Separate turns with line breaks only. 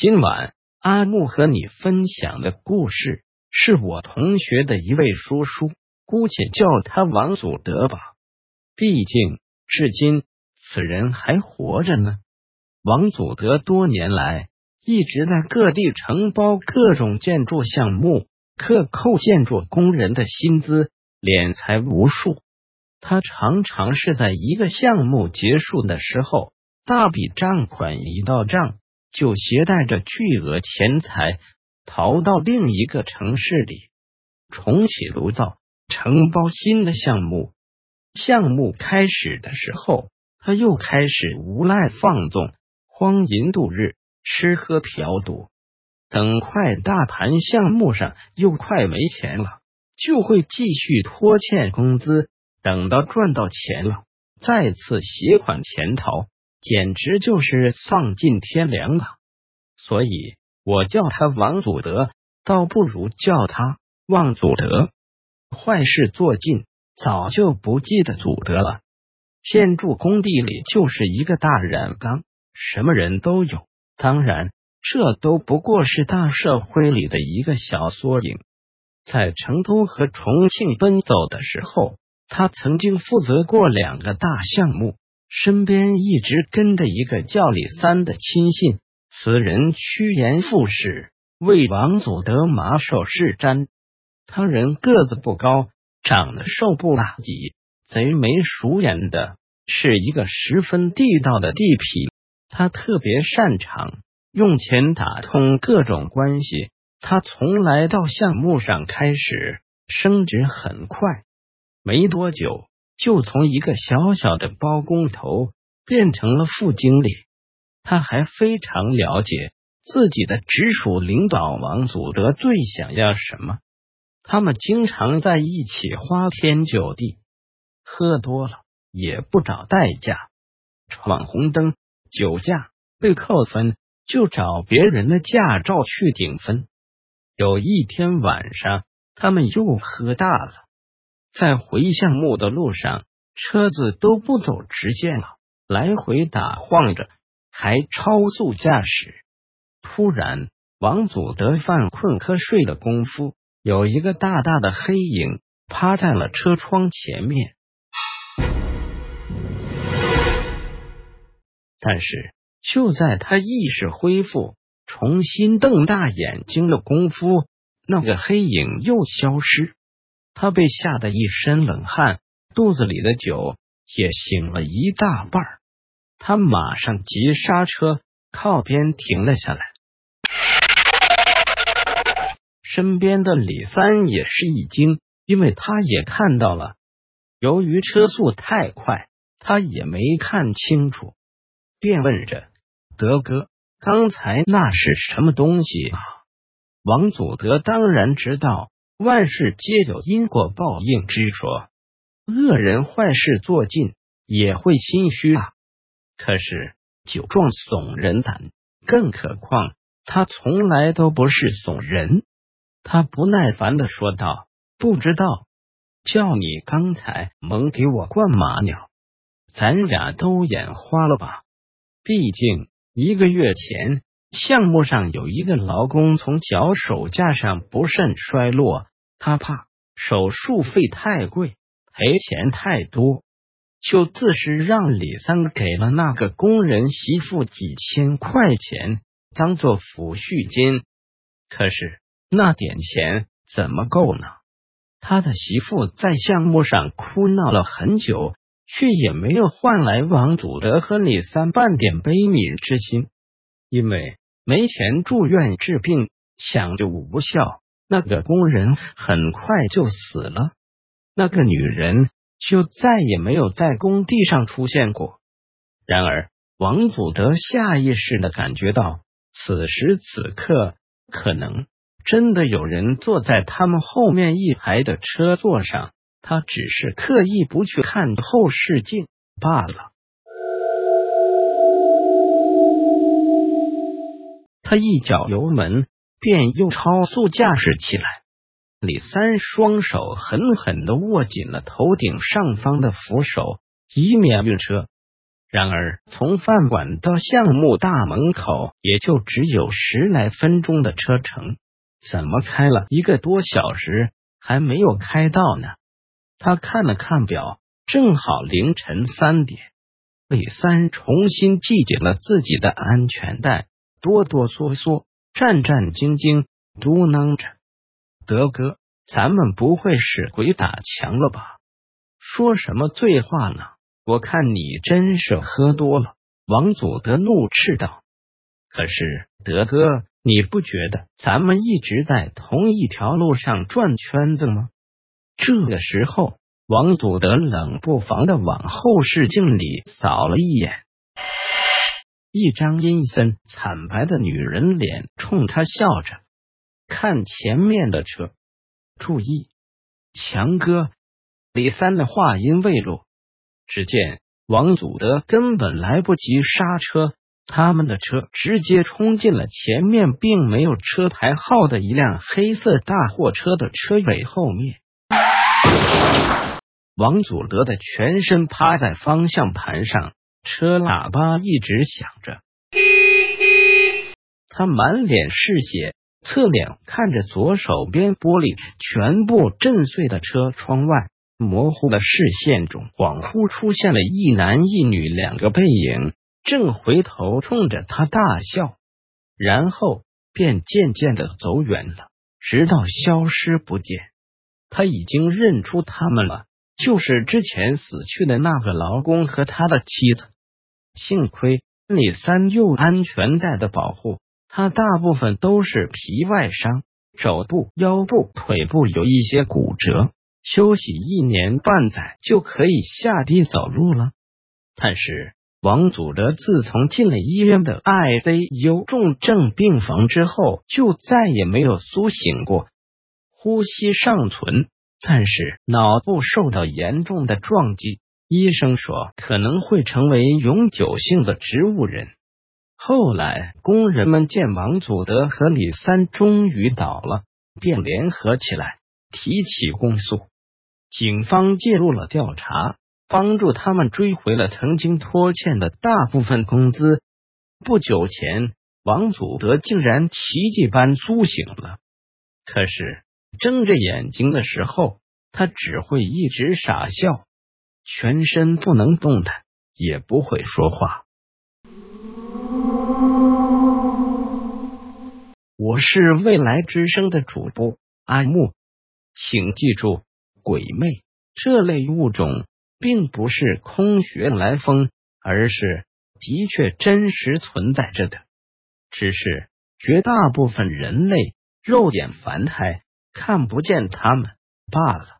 今晚阿木和你分享的故事，是我同学的一位叔叔，姑且叫他王祖德吧。毕竟至今此人还活着呢。王祖德多年来一直在各地承包各种建筑项目，克扣建筑工人的薪资，敛财无数。他常常是在一个项目结束的时候，大笔账款一到账。就携带着巨额钱财逃到另一个城市里，重启炉灶，承包新的项目。项目开始的时候，他又开始无赖放纵、荒淫度日，吃喝嫖赌。等快大盘项目上又快没钱了，就会继续拖欠工资，等到赚到钱了，再次携款潜逃。简直就是丧尽天良啊，所以我叫他王祖德，倒不如叫他望祖德。坏事做尽，早就不记得祖德了。建筑工地里就是一个大染缸，什么人都有。当然，这都不过是大社会里的一个小缩影。在成都和重庆奔走的时候，他曾经负责过两个大项目。身边一直跟着一个叫李三的亲信，此人趋炎附势，为王祖德马首是瞻。他人个子不高，长得瘦不拉几，贼眉鼠眼的，是一个十分地道的地痞。他特别擅长用钱打通各种关系，他从来到项目上开始升职很快，没多久。就从一个小小的包工头变成了副经理，他还非常了解自己的直属领导王祖德最想要什么。他们经常在一起花天酒地，喝多了也不找代驾，闯红灯、酒驾被扣分，就找别人的驾照去顶分。有一天晚上，他们又喝大了。在回项目的路上，车子都不走直线了，来回打晃着，还超速驾驶。突然，王祖德犯困瞌睡的功夫，有一个大大的黑影趴在了车窗前面。但是，就在他意识恢复、重新瞪大眼睛的功夫，那个黑影又消失。他被吓得一身冷汗，肚子里的酒也醒了一大半他马上急刹车，靠边停了下来。身边的李三也是一惊，因为他也看到了。由于车速太快，他也没看清楚，便问着：“德哥，刚才那是什么东西啊？”王祖德当然知道。万事皆有因果报应之说，恶人坏事做尽也会心虚啊。可是酒壮怂人胆，更何况他从来都不是怂人。他不耐烦的说道：“不知道，叫你刚才猛给我灌马尿，咱俩都眼花了吧？毕竟一个月前项目上有一个劳工从脚手架上不慎摔落。”他怕手术费太贵，赔钱太多，就自是让李三给了那个工人媳妇几千块钱当做抚恤金。可是那点钱怎么够呢？他的媳妇在项目上哭闹了很久，却也没有换来王祖德和李三半点悲悯之心，因为没钱住院治病，抢救无效。那个工人很快就死了，那个女人就再也没有在工地上出现过。然而，王祖德下意识的感觉到，此时此刻可能真的有人坐在他们后面一排的车座上，他只是刻意不去看后视镜罢了。他一脚油门。便又超速驾驶起来。李三双手狠狠的握紧了头顶上方的扶手，以免晕车。然而，从饭馆到项目大门口，也就只有十来分钟的车程，怎么开了一个多小时还没有开到呢？他看了看表，正好凌晨三点。李三重新系紧了自己的安全带，哆哆嗦嗦、战战兢兢，嘟囔着：“德哥，咱们不会是鬼打墙了吧？说什么醉话呢？我看你真是喝多了。”王祖德怒斥道。“可是，德哥，你不觉得咱们一直在同一条路上转圈子吗？”这个时候。王祖德冷不防的往后视镜里扫了一眼，一张阴森惨白的女人脸冲他笑着。看前面的车，注意，强哥！李三的话音未落，只见王祖德根本来不及刹车，他们的车直接冲进了前面并没有车牌号的一辆黑色大货车的车尾后面。王祖德的全身趴在方向盘上，车喇叭一直响着。他满脸是血，侧脸看着左手边玻璃全部震碎的车窗外，模糊的视线中恍惚出现了一男一女两个背影，正回头冲着他大笑，然后便渐渐的走远了，直到消失不见。他已经认出他们了。就是之前死去的那个劳工和他的妻子。幸亏李三有安全带的保护，他大部分都是皮外伤，手部、腰部、腿部有一些骨折，休息一年半载就可以下地走路了。但是王祖德自从进了医院的 ICU 重症病房之后，就再也没有苏醒过，呼吸尚存。但是脑部受到严重的撞击，医生说可能会成为永久性的植物人。后来工人们见王祖德和李三终于倒了，便联合起来提起公诉。警方介入了调查，帮助他们追回了曾经拖欠的大部分工资。不久前，王祖德竟然奇迹般苏醒了。可是。睁着眼睛的时候，他只会一直傻笑，全身不能动弹，也不会说话。我是未来之声的主播阿木，请记住，鬼魅这类物种并不是空穴来风，而是的确真实存在着的，只是绝大部分人类肉眼凡胎。看不见他们罢了。